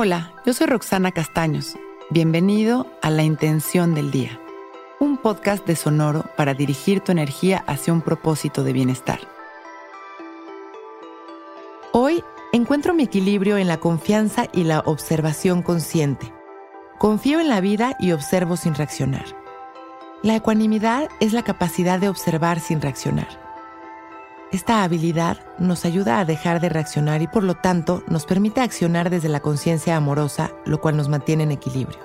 Hola, yo soy Roxana Castaños. Bienvenido a La Intención del Día, un podcast de Sonoro para dirigir tu energía hacia un propósito de bienestar. Hoy encuentro mi equilibrio en la confianza y la observación consciente. Confío en la vida y observo sin reaccionar. La ecuanimidad es la capacidad de observar sin reaccionar. Esta habilidad nos ayuda a dejar de reaccionar y por lo tanto nos permite accionar desde la conciencia amorosa, lo cual nos mantiene en equilibrio.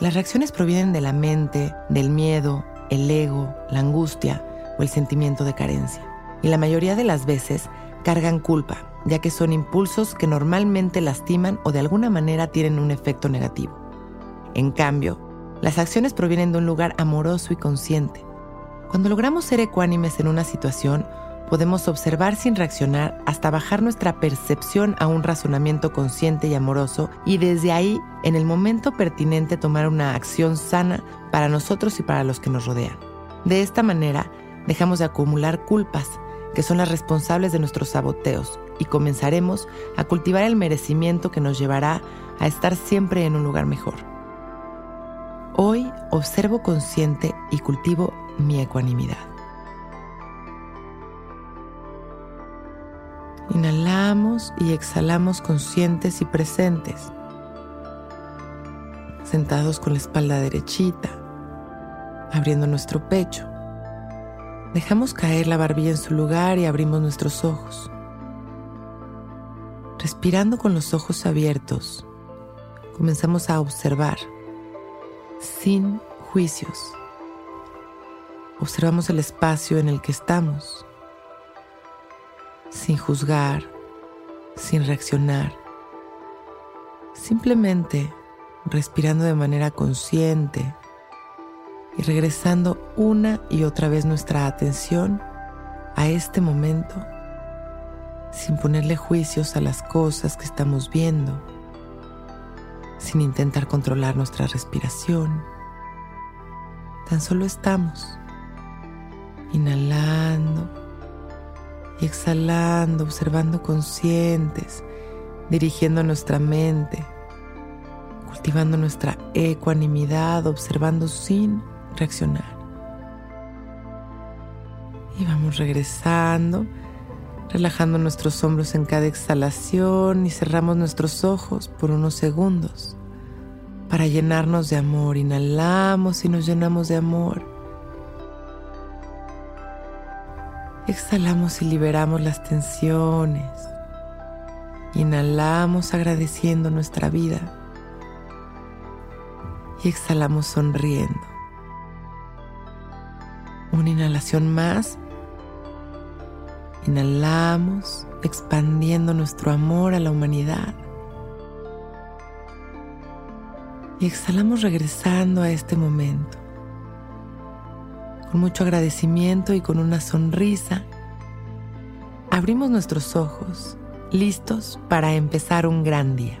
Las reacciones provienen de la mente, del miedo, el ego, la angustia o el sentimiento de carencia. Y la mayoría de las veces cargan culpa, ya que son impulsos que normalmente lastiman o de alguna manera tienen un efecto negativo. En cambio, las acciones provienen de un lugar amoroso y consciente cuando logramos ser ecuánimes en una situación, podemos observar sin reaccionar hasta bajar nuestra percepción a un razonamiento consciente y amoroso y desde ahí, en el momento pertinente, tomar una acción sana para nosotros y para los que nos rodean. De esta manera, dejamos de acumular culpas, que son las responsables de nuestros saboteos, y comenzaremos a cultivar el merecimiento que nos llevará a estar siempre en un lugar mejor. Hoy observo consciente y cultivo mi ecuanimidad. Inhalamos y exhalamos conscientes y presentes, sentados con la espalda derechita, abriendo nuestro pecho. Dejamos caer la barbilla en su lugar y abrimos nuestros ojos. Respirando con los ojos abiertos, comenzamos a observar sin juicios. Observamos el espacio en el que estamos, sin juzgar, sin reaccionar, simplemente respirando de manera consciente y regresando una y otra vez nuestra atención a este momento sin ponerle juicios a las cosas que estamos viendo, sin intentar controlar nuestra respiración. Tan solo estamos inhalando y exhalando, observando conscientes, dirigiendo nuestra mente, cultivando nuestra ecuanimidad, observando sin reaccionar. Y vamos regresando, relajando nuestros hombros en cada exhalación y cerramos nuestros ojos por unos segundos para llenarnos de amor. Inhalamos y nos llenamos de amor. Exhalamos y liberamos las tensiones. Inhalamos agradeciendo nuestra vida. Y exhalamos sonriendo. Una inhalación más. Inhalamos expandiendo nuestro amor a la humanidad. Y exhalamos regresando a este momento con mucho agradecimiento y con una sonrisa, abrimos nuestros ojos, listos para empezar un gran día.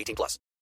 18 plus.